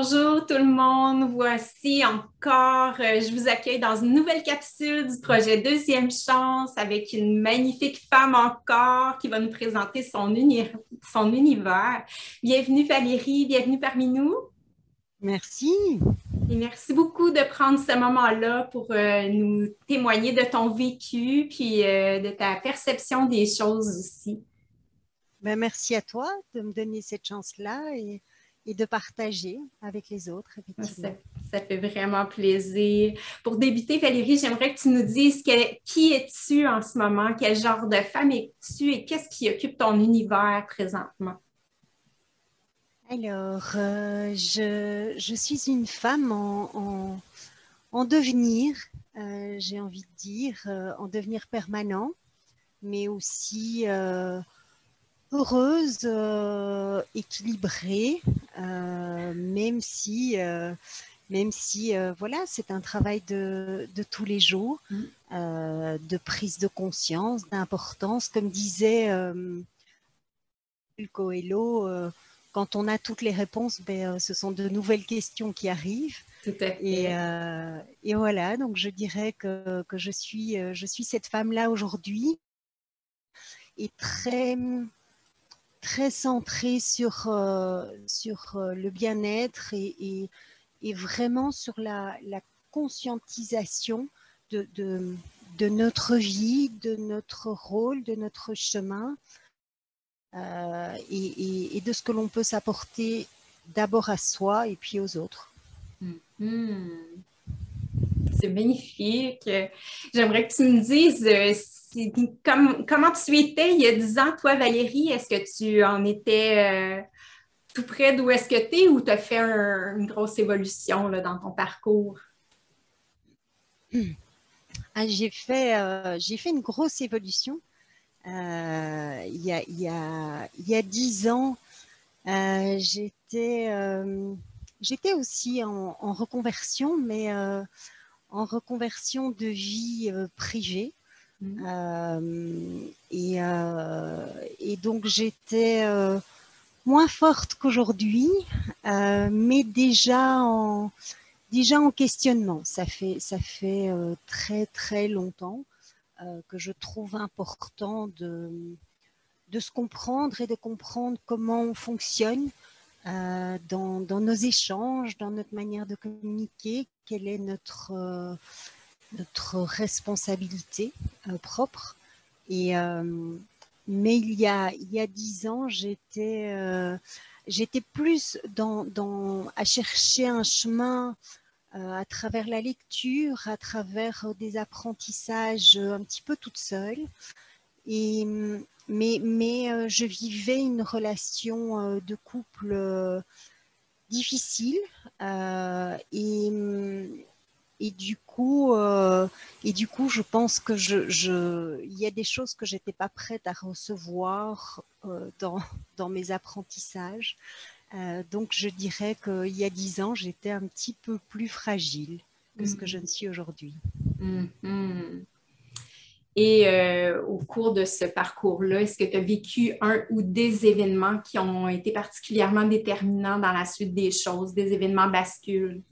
Bonjour tout le monde, voici encore, euh, je vous accueille dans une nouvelle capsule du projet Deuxième Chance avec une magnifique femme encore qui va nous présenter son, son univers. Bienvenue Valérie, bienvenue parmi nous. Merci. Et merci beaucoup de prendre ce moment-là pour euh, nous témoigner de ton vécu puis euh, de ta perception des choses aussi. Ben, merci à toi de me donner cette chance-là et et de partager avec les autres. Ça, ça, fait vraiment plaisir. Pour débuter, Valérie, j'aimerais que tu nous dises qui es-tu en ce moment, quel genre de femme es-tu et qu'est-ce qui occupe ton univers présentement? Alors, euh, je, je, suis une femme en, en, devenir, euh, j'ai envie de dire, euh, en devenir permanent, mais aussi heureuse, euh, équilibrée, euh, même si, euh, même si voilà, c'est un travail de, de, tous les jours, mmh. de prise de conscience, d'importance. Comme disait Coelho, quand on a toutes les réponses, ben, ce sont de nouvelles questions qui arrivent. Tout à fait. Et, et, voilà, donc je dirais que, que je, suis, je suis cette femme-là aujourd'hui et très très centré sur, euh, sur euh, le bien-être et, et, vraiment sur la, la conscientisation de, de, de, notre vie, de notre rôle, de notre chemin euh, et, et, de ce que l'on peut s'apporter d'abord à soi et puis aux autres. Mm-hmm. C'est magnifique. J'aimerais que tu me dises comment tu étais il y a 10 ans, toi, Valérie? Est-ce que tu en étais euh, tout près d'où est-ce que tu es ou tu as fait une grosse évolution dans ton parcours? Ah, j'ai fait, euh, fait une grosse évolution. Euh, il, y a, il, y a, y a 10 ans, j'étais, aussi en, reconversion, mais en reconversion de vie privée. Mmh. Euh, et, euh, et, donc j'étais euh, moins forte qu'aujourd'hui, mais déjà en, déjà en questionnement. Ça fait, ça fait très très longtemps que je trouve important de, de se comprendre et de comprendre comment on fonctionne dans, dans, nos échanges, dans notre manière de communiquer, quelle est notre, notre responsabilité euh, propre. Et, euh, mais il y a il y a dix ans, j'étais euh, j'étais plus dans, dans, à chercher un chemin à travers la lecture, à travers des apprentissages un petit peu toute seule. Et, mais, mais je vivais une relation de couple difficile et, et du coup, euh, et du coup, je pense que je, je, il y a des choses que j'étais pas prête à recevoir euh, dans, dans mes apprentissages. Euh, donc, je dirais qu'il y a dix ans, j'étais un petit peu plus fragile que ce que je ne suis aujourd'hui. Mm-hmm. Et euh, au cours de ce parcours-là, est-ce que tu as vécu un ou des événements qui ont été particulièrement déterminants dans la suite des choses, des événements bascules?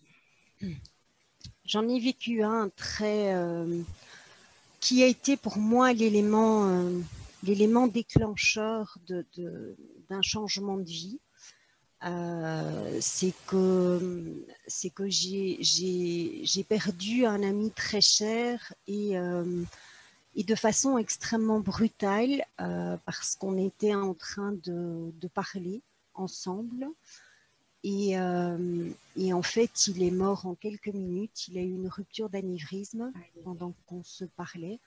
J'en ai vécu un très euh, qui a été pour moi l'élément euh, l'élément déclencheur de, d'un changement de vie. C'est que c'est que j'ai, j'ai, j'ai perdu un ami très cher et, et de façon extrêmement brutale parce qu'on était en train de, parler ensemble euh, et, en fait, il est mort en quelques minutes. Il a eu une rupture d'anévrisme pendant qu'on se parlait.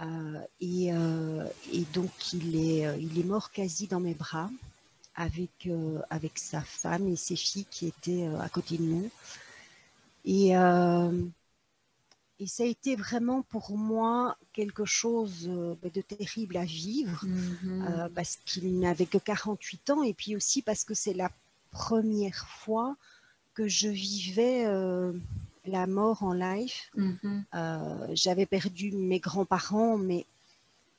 Euh, euh, et, donc, il est, il est mort quasi dans mes bras avec, avec sa femme et ses filles qui étaient à côté de nous. Et, et ça a été vraiment pour moi quelque chose de terrible à vivre mm-hmm. parce qu'il n'avait que 48 ans et puis aussi parce que c'est la première fois que je vivais euh, la mort en live. Mm-hmm. Euh, j'avais perdu mes grands-parents, mais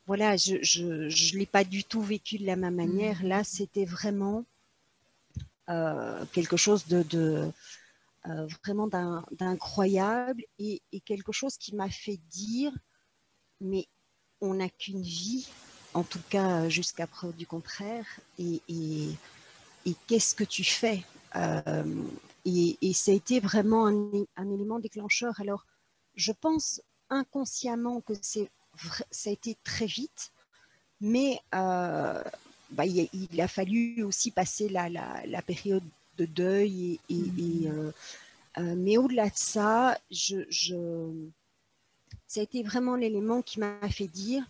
voilà, je ne l'ai pas du tout vécu de la même manière. Là, mm-hmm. c'était vraiment quelque chose de, vraiment d'incroyable et, quelque chose qui m'a fait dire, mais on n'a qu'une vie, en tout cas jusqu'à preuve du contraire, et, qu'est-ce que tu fais et, ça a été vraiment un, élément déclencheur. Alors, je pense inconsciemment que ça a été très vite, mais euh, bah, il, a, fallu aussi passer la, la, période de deuil. Et, mmh. euh, euh, mais au-delà de ça, je, je, ça a été vraiment l'élément qui m'a fait dire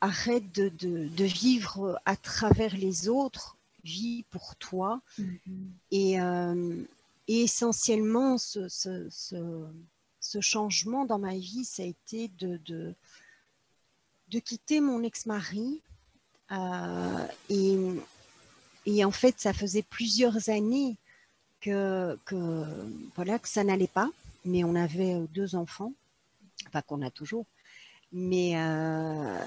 arrête de, de, de, vivre à travers les autres vie pour toi. Mm-hmm. Et, euh, essentiellement, ce, ce, changement dans ma vie, ça a été de, de, quitter mon ex-mari. Euh, et, et, en fait, ça faisait plusieurs années que, voilà, que ça n'allait pas, mais on avait deux enfants, enfin qu'on a toujours. Mais euh,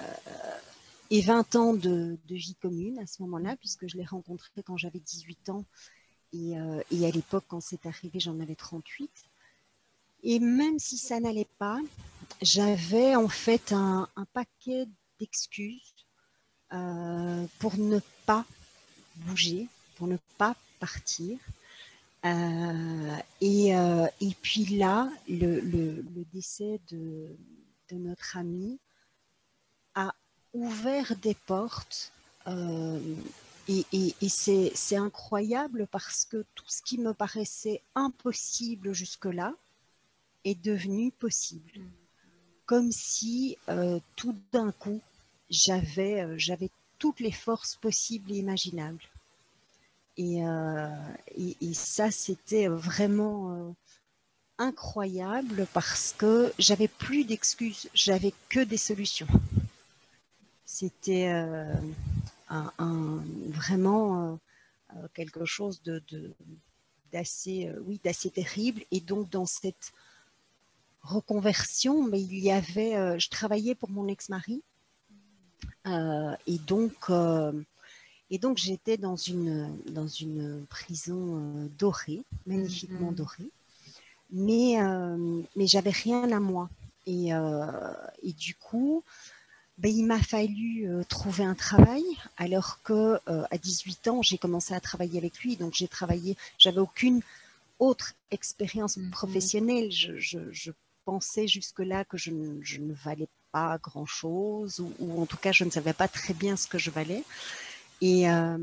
et 20 ans de, vie commune à ce moment-là, puisque je l'ai rencontré quand j'avais 18 ans euh, et, à l'époque, quand c'est arrivé, j'en avais 38. Et même si ça n'allait pas, j'avais en fait un, paquet d'excuses euh, pour ne pas bouger, pour ne pas partir. Euh, et, puis là, le, décès de, de, notre ami a ouvert des portes. Euh, et, c'est incroyable parce que tout ce qui me paraissait impossible jusque-là est devenu possible. Comme si euh, tout d'un coup, j'avais euh, j'avais toutes les forces possibles et imaginables. Et, et ça, c'était vraiment incroyable parce que j'avais plus d'excuses, j'avais que des solutions. C'était euh, vraiment euh, euh, quelque chose de, d'assez oui, d'assez terrible. Et donc, dans cette reconversion, mais il y avait, je travaillais pour mon ex-mari. Et donc, et donc j'étais dans une, dans une prison dorée, magnifiquement mm-hmm. dorée, mais, mais j'avais rien à moi. Et, et du coup, ben, il m'a fallu euh, trouver un travail alors que euh, à 18 ans j'ai commencé à travailler avec lui donc j'ai travaillé j'avais aucune autre expérience mm-hmm. professionnelle je, pensais jusque là que je, ne valais pas grand chose ou, en tout cas je ne savais pas très bien ce que je valais. Et, euh,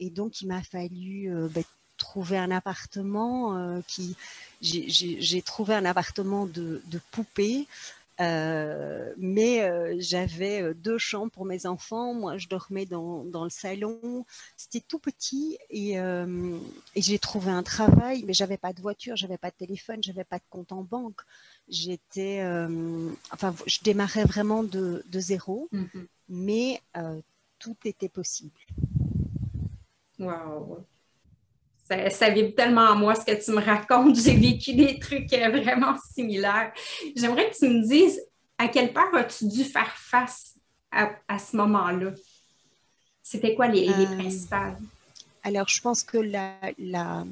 donc il m'a fallu ben, trouver un appartement qui j'ai trouvé un appartement de, poupée euh, mais euh, j'avais euh, deux chambres pour mes enfants. Moi, je dormais dans, dans le salon. C'était tout petit et, et j'ai trouvé un travail, mais j'avais pas de voiture, j'avais pas de téléphone, j'avais pas de compte en banque. J'étais, enfin, je démarrais vraiment de, de zéro, mm-hmm. mais tout était possible. Wow ça, vibre tellement en moi ce que tu me racontes. J'ai vécu des trucs euh, vraiment similaires. J'aimerais que tu me dises à quelle part as-tu dû faire face à, ce moment-là? C'était quoi les, euh, principales? Alors, je pense que la, la,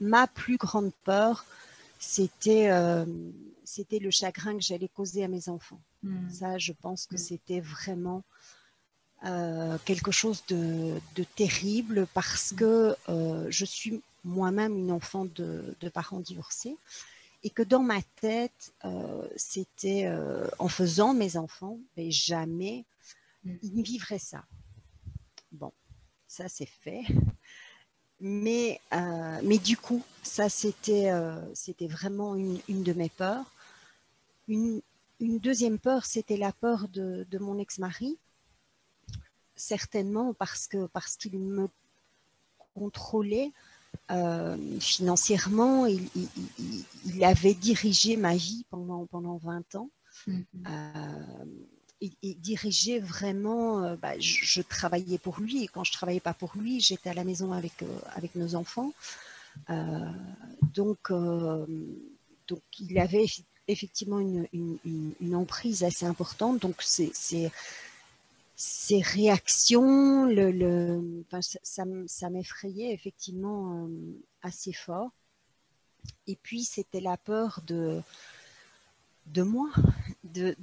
ma plus grande peur, c'était euh, c'était le chagrin que j'allais causer à mes enfants. Hmm. Ça, je pense que hmm. c'était vraiment euh, quelque chose de, terrible parce que euh, je suis moi-même une enfant de, parents divorcés et que dans ma tête, euh, c'était en faisant mes enfants, mais jamais mm. ils ne vivraient ça. Bon, ça c'est fait. Mais, mais du coup, ça c'était c'était vraiment une, de mes peurs. Une, deuxième peur, c'était la peur de mon ex-mari certainement parce que parce qu'il me contrôlait euh, financièrement. Il, il, avait dirigé ma vie pendant, pendant 20 ans. Euh, il, dirigeait vraiment, euh, bah, je, travaillais pour lui et quand je travaillais pas pour lui, j'étais à la maison avec, avec nos enfants. donc, donc il avait effectivement une, une, une, emprise assez importante. Donc c'est ces réactions, le, ça, m'effrayait effectivement assez fort. Et puis, c'était la peur de, de moi, de,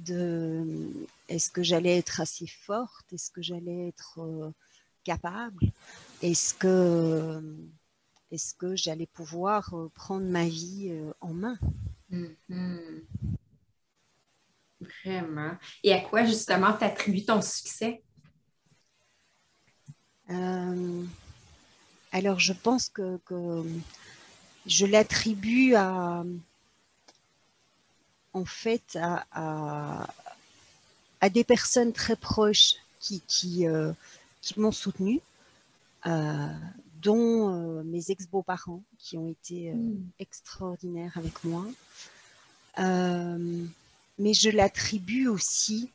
est-ce que j'allais être assez forte, est-ce que j'allais être capable, est-ce que, est que j'allais pouvoir prendre ma vie en main? Mm-hmm. Vraiment. Et à quoi justement t'attribues ton succès? Euh, alors, je pense que, je l'attribue à, en fait, à, des personnes très proches qui, qui, euh, m'ont soutenue, euh, dont mes ex-beaux-parents qui ont été mm. extraordinaires avec moi mais je l'attribue aussi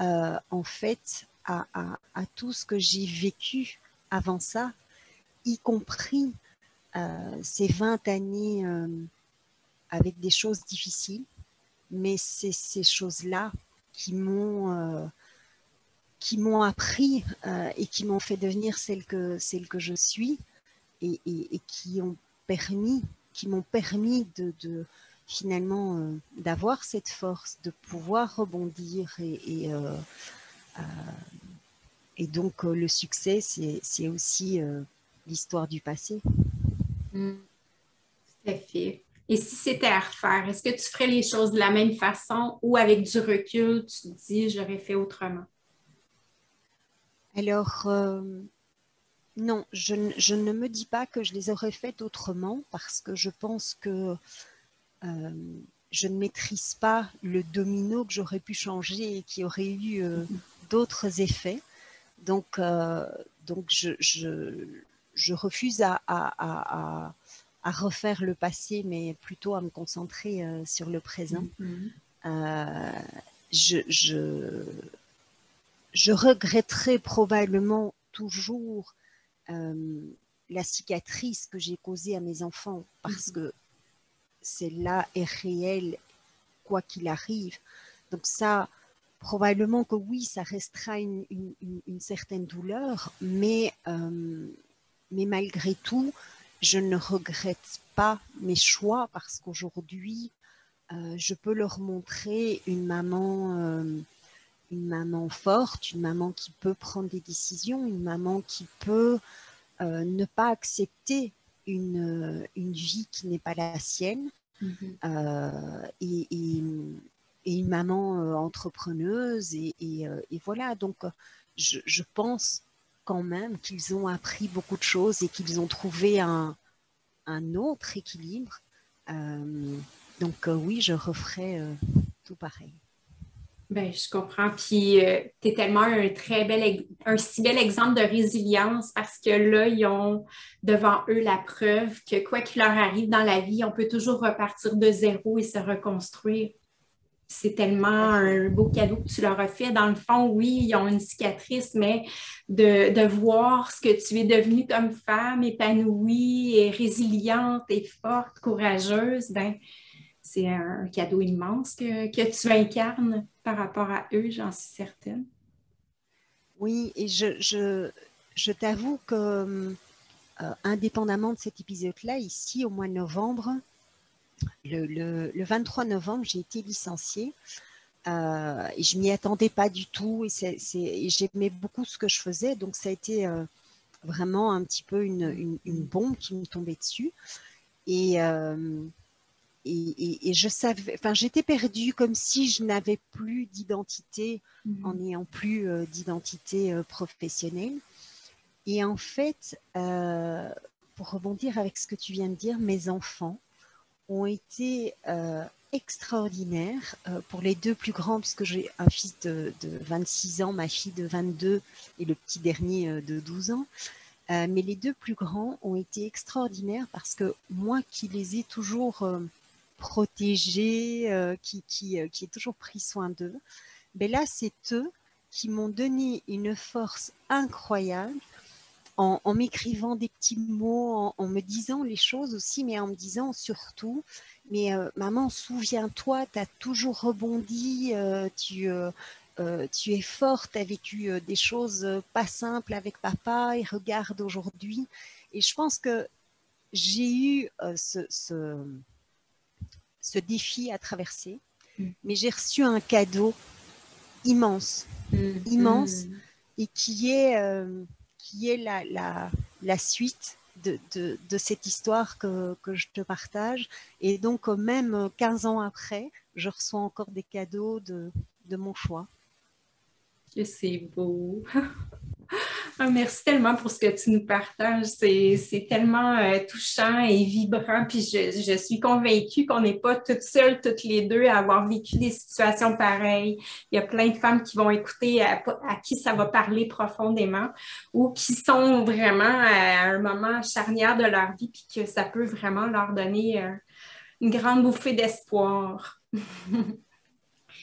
euh, en fait à, tout ce que j'ai vécu avant ça, y compris euh, ces 20 années euh, avec des choses difficiles, mais c'est ces choses-là qui m'ont qui m'ont appris et qui m'ont fait devenir celle que, celle que je suis et, qui ont permis, qui m'ont permis de, finalement euh, d'avoir cette force, de pouvoir rebondir et, et, euh, euh, donc le succès, c'est aussi l'histoire du passé. Mmh. Tout à fait. Et si c'était à refaire, est-ce que tu ferais les choses de la même façon ou avec du recul, tu te dis j'aurais fait autrement? Alors, non, je, je, ne me dis pas que je les aurais faites autrement parce que je pense que je ne maîtrise pas le domino que j'aurais pu changer et qui aurait eu euh, d'autres effets. Donc, euh, donc je, je, refuse à, à, à, refaire le passé, mais plutôt à me concentrer sur le présent. Mm-hmm. je, je, je, regretterai probablement toujours la cicatrice que j'ai causée à mes enfants parce mm-hmm. que celle-là est réelle, quoi qu'il arrive. Donc ça, probablement que oui, ça restera une, certaine douleur, mais, euh, mais malgré tout, je ne regrette pas mes choix parce qu'aujourd'hui, euh, je peux leur montrer une maman, euh, une maman forte, une maman qui peut prendre des décisions, une maman qui peut ne pas accepter une, une vie qui n'est pas la sienne. Mm-hmm. Euh, et, une maman euh, entrepreneuse. Et, euh, et, voilà, donc je, je, pense quand même qu'ils ont appris beaucoup de choses et qu'ils ont trouvé un, un autre équilibre. donc oui, je referai tout pareil. Ben, je comprends. Puis, euh, tu es tellement un très bel, un si bel exemple de résilience parce que là, ils ont devant eux la preuve que quoi qu'il leur arrive dans la vie, on peut toujours repartir de zéro et se reconstruire. C'est tellement un beau cadeau que tu leur as fait. Dans le fond, oui, ils ont une cicatrice, mais de, de voir ce que tu es devenue comme femme, épanouie et résiliente et forte, courageuse, ben, c'est un cadeau immense que, tu incarnes par rapport à eux, j'en suis certaine. Oui, et je, t'avoue que, euh, indépendamment de cet épisode-là, ici, au mois de novembre, le, 23 novembre, j'ai été licenciée. Euh, et je m'y attendais pas du tout et, j'aimais beaucoup ce que je faisais donc ça a été euh, vraiment un petit peu une, bombe qui me tombait dessus et, et, je savais, enfin, j'étais perdue comme si je n'avais plus d'identité mhm. en n'ayant plus euh, d'identité euh, professionnelle. Et en fait, euh, pour rebondir avec ce que tu viens de dire, mes enfants ont été extraordinaires pour les deux plus grands, puisque j'ai un fils de, de, 26 ans, ma fille de 22 et le petit dernier de 12 ans. mais les deux plus grands ont été extraordinaires parce que moi qui les ai toujours protégé, euh, qui, qui, euh, qui est toujours pris soin d'eux. Mais là, c'est eux qui m'ont donné une force incroyable en, m'écrivant des petits mots, en, me disant les choses aussi, mais en me disant surtout, mais euh, maman, souviens-toi, tu as toujours rebondi, tu, tu es forte, tu as vécu des choses pas simples avec papa et regarde aujourd'hui. Et je pense que j'ai eu ce, ce, défi à traverser, mm. mais j'ai reçu un cadeau immense, mm. immense, mm. et qui est, qui est la, la, la suite de, de, de, cette histoire que, que, je te partage. Et donc, même 15 ans après, je reçois encore des cadeaux de, de mon choix. C'est beau. Ah, merci tellement pour ce que tu nous partages. C'est tellement euh, touchant et vibrant. Puis je, je suis convaincue qu'on n'est pas toutes seules, toutes les deux, à avoir vécu des situations pareilles. Il y a plein de femmes qui vont écouter, à, qui ça va parler profondément ou qui sont vraiment à un moment charnière de leur vie, puis que ça peut vraiment leur donner euh, une grande bouffée d'espoir.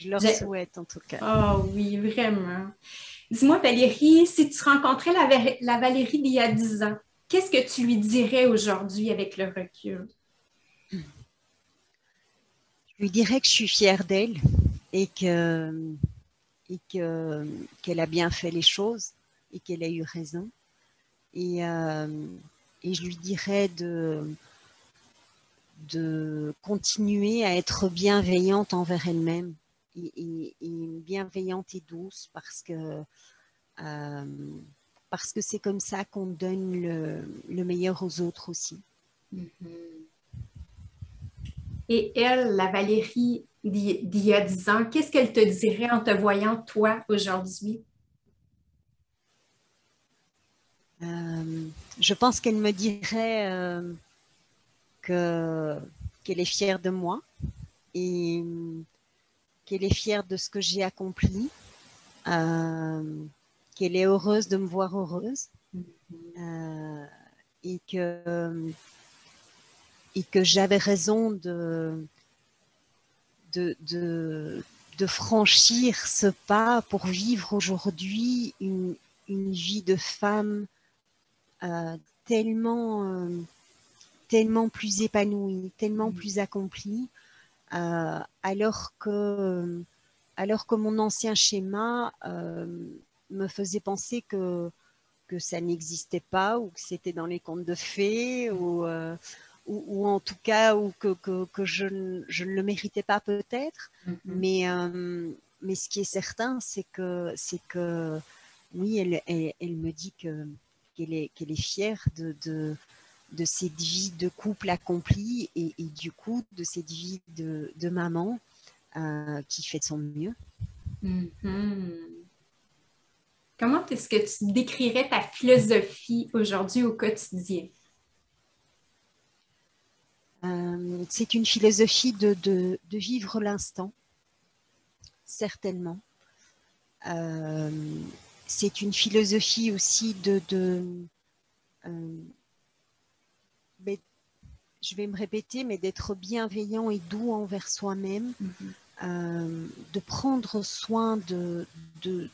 je leur souhaite en tout cas. Oh oui, vraiment. Dis-moi, Valérie, si tu rencontrais la, Valérie d'il y a 10 ans, qu'est-ce que tu lui dirais aujourd'hui avec le recul? Je lui dirais que je suis fière d'elle et que et qu'elle a bien fait les choses et qu'elle a eu raison. Et, euh, et je lui dirais de, de continuer à être bienveillante envers elle-même et, bienveillante et douce parce que euh, parce que c'est comme ça qu'on donne le, meilleur aux autres aussi. Mm-hmm. Et elle, la Valérie d'il y a dix ans, qu'est-ce qu'elle te dirait en te voyant toi aujourd'hui? Euh, je pense qu'elle me dirait euh, que qu'elle est fière de moi et qu'elle est fière de ce que j'ai accompli, euh, qu'elle est heureuse de me voir heureuse euh, et que, et que j'avais raison de, de, de, franchir ce pas pour vivre aujourd'hui une, une, vie de femme euh, tellement, tellement plus épanouie, tellement plus accomplie, alors, que, alors que mon ancien schéma euh, me faisait penser que, que ça n'existait pas ou que c'était dans les contes de fées ou, euh, ou, en tout cas ou que, que, que je, je, ne le méritais pas peut-être. Mm-hmm. Mais, mais ce qui est certain, c'est que, c'est que oui, elle, elle, me dit que, qu'elle, est, qu'elle est fière de, de, de cette vie de couple accomplie et, du coup de cette vie de, maman euh, qui fait de son mieux. Mm-hmm. Comment est-ce que tu décrirais ta philosophie aujourd'hui au quotidien? Euh, c'est une philosophie de, vivre l'instant, certainement. Euh, c'est une philosophie aussi de, je vais me répéter, mais d'être bienveillant et doux envers soi-même, mhm. euh, de prendre soin de, de,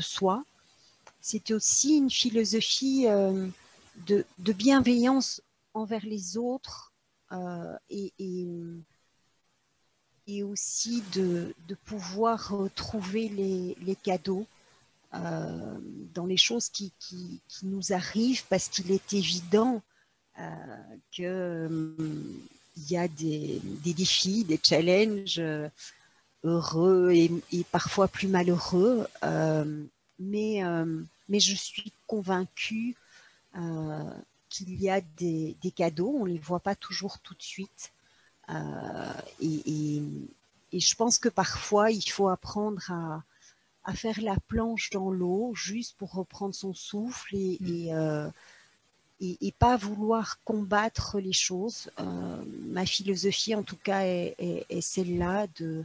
soi. C'était aussi une philosophie euh, de, bienveillance envers les autres euh, et, et, aussi de, pouvoir trouver les, les cadeaux dans les choses qui, qui, qui nous arrivent parce qu'il est évident qu'il hum, y a des, défis, des challenges euh, heureux et, parfois plus malheureux, euh, mais, mais je suis convaincue qu'il y a des, cadeaux, on ne les voit pas toujours tout de suite. et, je pense que parfois, il faut apprendre à, à faire la planche dans l'eau juste pour reprendre son souffle et, mmh et, pas vouloir combattre les choses. Euh, ma philosophie, en tout cas, est, celle-là de,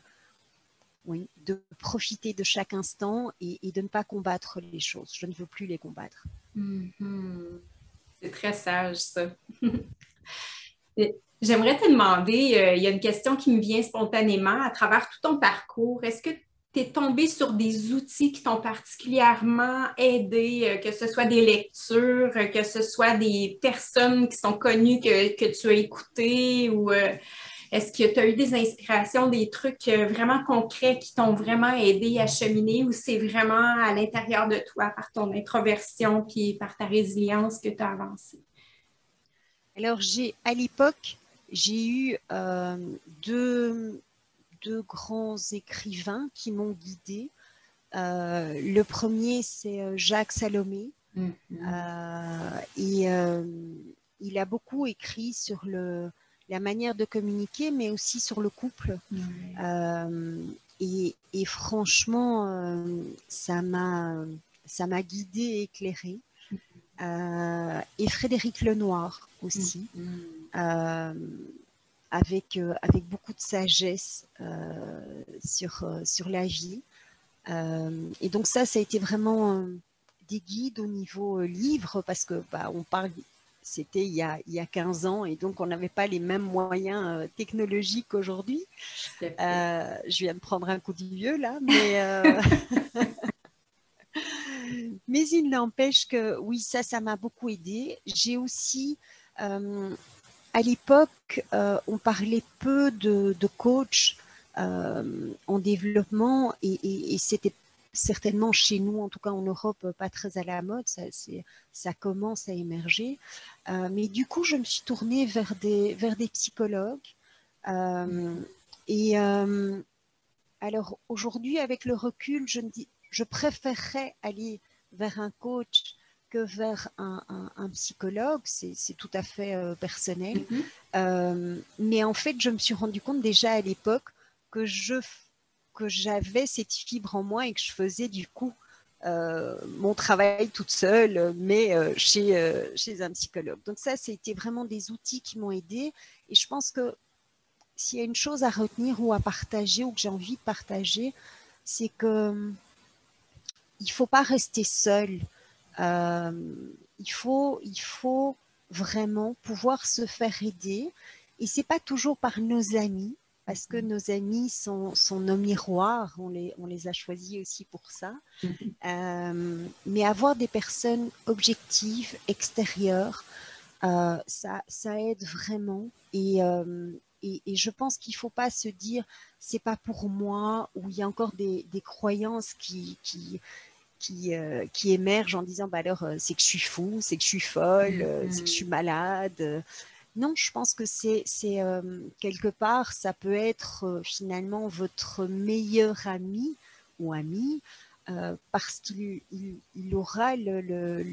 de profiter de chaque instant et, de ne pas combattre les choses. Je ne veux plus les combattre. Mm-hmm. C'est très sage, ça. J'aimerais te demander, euh, il y a une question qui me vient spontanément à travers tout ton parcours. Est-ce que tu es tombé sur des outils qui t'ont particulièrement aidé, euh, que ce soit des lectures, que ce soit des personnes qui sont connues que, tu as écoutées ou euh, Est-ce que tu as eu des inspirations, des trucs euh, vraiment concrets qui t'ont vraiment aidé à cheminer ou c'est vraiment à l'intérieur de toi, par ton introversion puis par ta résilience que tu as avancé? Alors, j'ai à l'époque, j'ai eu euh, deux, deux, grands écrivains qui m'ont guidée. Euh, le premier, c'est Jacques Salomé. Mm-hmm. et il a beaucoup écrit sur le, la manière de communiquer, mais aussi sur le couple. Euh, et, franchement, euh, ça m'a guidée et éclairée. Euh, et Frédéric Lenoir aussi. Avec, avec beaucoup de sagesse sur, sur la vie. et donc ça, ça a été vraiment des guides au niveau livre, parce que bah, on parle c'était il, y a, il y a 15 ans et donc on n'avait pas les mêmes moyens euh, technologiques qu'aujourd'hui. Euh, je viens de prendre un coup de vieux là, mais, euh, mais il n'empêche que oui, ça, ça m'a beaucoup aidé. J'ai aussi, à l'époque, on parlait peu de, de coach en développement et, c'était certainement chez nous, en tout cas en Europe, pas très à la mode. Ça, commence à émerger. Euh, mais du coup, je me suis tournée vers des, vers des psychologues. Euh, et euh, alors aujourd'hui, avec le recul, je, me dis, je préférerais aller vers un coach que vers un, un, psychologue, c'est tout à fait personnel. Mm-hmm. mais en fait, je me suis rendu compte déjà à l'époque que je que j'avais cette fibre en moi et que je faisais du coup euh, mon travail toute seule, mais euh, chez, euh, chez un psychologue. Donc ça, c'était vraiment des outils qui m'ont aidé. Et je pense que s'il y a une chose à retenir ou à partager ou que j'ai envie de partager, c'est que il faut pas rester seul. Il faut, il faut vraiment pouvoir se faire aider. Et c'est pas toujours par nos amis, parce que nos amis sont, nos miroirs, on les, on les a choisis aussi pour ça. Mhm. Euh, mais avoir des personnes objectives, extérieures, euh, ça, ça aide vraiment. Euh, et, et, je pense qu'il ne faut pas se dire c'est pas pour moi, ou il y a encore des, croyances qui, qui, qui, qui, émergent en disant bah alors c'est que je suis fou, c'est que je suis folle, c'est que je suis malade. Non, je pense que c'est euh, quelque part, ça peut être euh, finalement votre meilleur ami ou ami euh, parce qu'il aura le,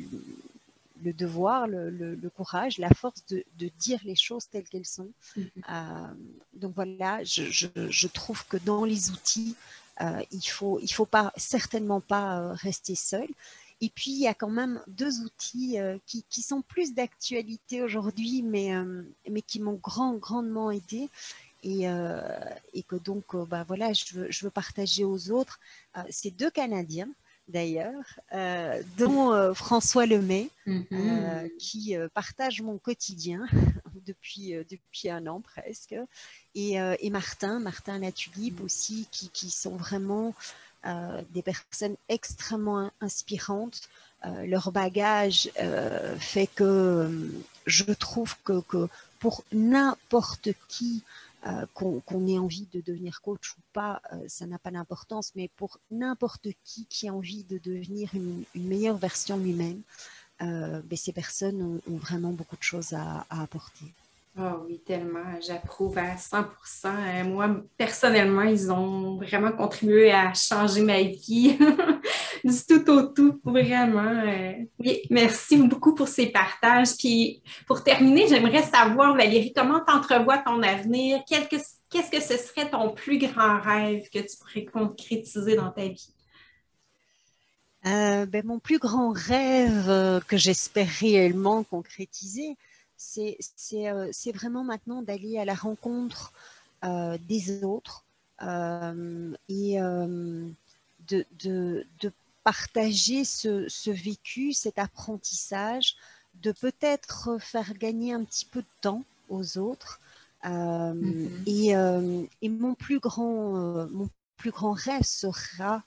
devoir, le, courage, la force de, dire les choses telles qu'elles sont. Mm-hmm. donc voilà, je, trouve que dans les outils, il faut, il faut pas certainement pas rester seul. Et puis, il y a quand même deux outils euh, qui, qui, sont plus d'actualité aujourd'hui, mais, euh, mais qui m'ont grand, grandement aidé. Et, euh, et que donc, bah, voilà, je veux, je veux partager aux autres. C'est deux Canadiens d'ailleurs, dont François Lemay, mm-hmm. qui partage mon quotidien depuis, depuis un an presque, et, et Martin, Martin Latulipe aussi, qui, qui sont vraiment euh, des personnes extrêmement inspirantes. Euh, leur bagage euh, fait que je trouve que, pour n'importe qui qu'on ait envie de devenir coach ou pas, ça n'a pas d'importance, mais pour n'importe qui qui a envie de devenir une, meilleure version lui-même, ben, ces personnes ont, vraiment beaucoup de choses à apporter. Oh oui, tellement. J'approuve à 100% euh, Moi, personnellement, ils ont vraiment contribué à changer ma vie tout au tout, vraiment. Euh. Oui, merci beaucoup pour ces partages. Puis, pour terminer, j'aimerais savoir, Valérie, comment tu entrevois ton avenir? Qu'est-ce que ce serait ton plus grand rêve que tu pourrais concrétiser dans ta vie? Euh, ben, mon plus grand rêve que j'espère réellement concrétiser, euh, c'est vraiment maintenant d'aller à la rencontre euh, des autres euh, et de, partager ce, vécu, cet apprentissage, de peut-être faire gagner un petit peu de temps aux autres. Mm-hmm. et, mon plus grand, mon plus grand rêve sera,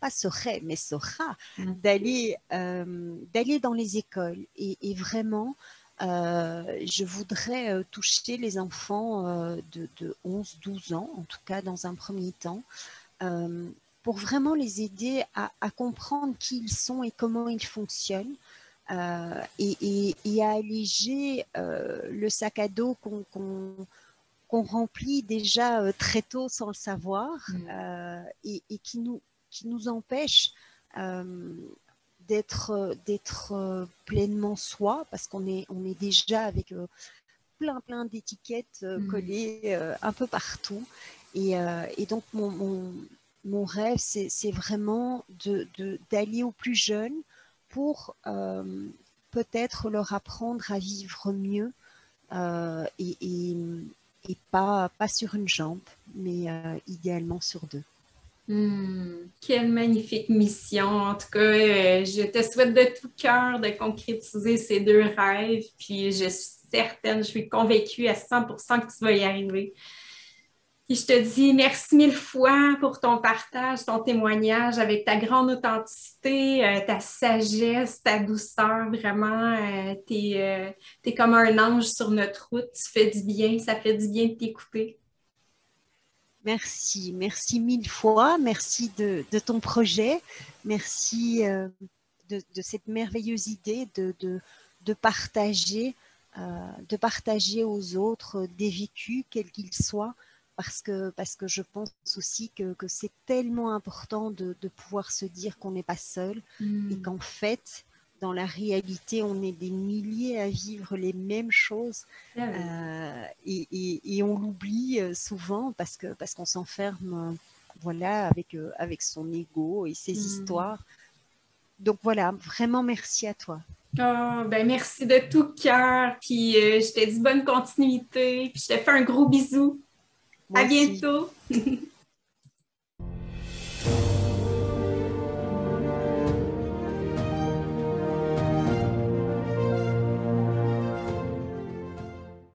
pas serait, mais sera, mm. d'aller d'aller dans les écoles et, et vraiment je voudrais toucher les enfants de, 11-12 ans, en tout cas dans un premier temps, pour vraiment les aider à, comprendre qui ils sont et comment ils fonctionnent. Et, à alléger le sac à dos qu'on remplit déjà euh, très tôt sans le savoir mm. euh, et, qui, nous, qui nous empêche euh, d'être d'être pleinement soi parce qu'on est on est déjà avec plein plein d'étiquettes mm. collées un peu partout et, et donc mon, mon, mon rêve c'est vraiment de d'aller aux plus jeunes pour peut-être leur apprendre à vivre mieux et, et pas, pas sur une jambe, mais euh, idéalement sur deux. Hmm, quelle magnifique mission. En tout cas, euh, je te souhaite de tout cœur de concrétiser ces deux rêves. Puis je suis certaine, je suis convaincue à 100% que tu vas y arriver. Puis je te dis merci mille fois pour ton partage, ton témoignage avec ta grande authenticité, euh, ta sagesse, ta douceur. Vraiment, euh, tu es, euh, comme un ange sur notre route. Tu fais du bien. Ça fait du bien de t'écouter. Merci. Merci mille fois. Merci de, ton projet. Merci de, cette merveilleuse idée de, de partager, de partager aux autres des vécus, quels qu'ils soient parce que, parce que je pense aussi que, que c'est tellement important de, de, pouvoir se dire qu'on n'est pas seul et hmm. qu'en fait, dans la réalité, on est des milliers à vivre les mêmes choses euh, et, et, on l'oublie euh, souvent parce que parce qu'on s'enferme euh, voilà avec avec son ego et ses hmm. histoires. Donc voilà, vraiment merci à toi. Oh, ben merci de tout cœur. Puis je te dis bonne continuité. Puis je te fais un gros bisou à bientôt.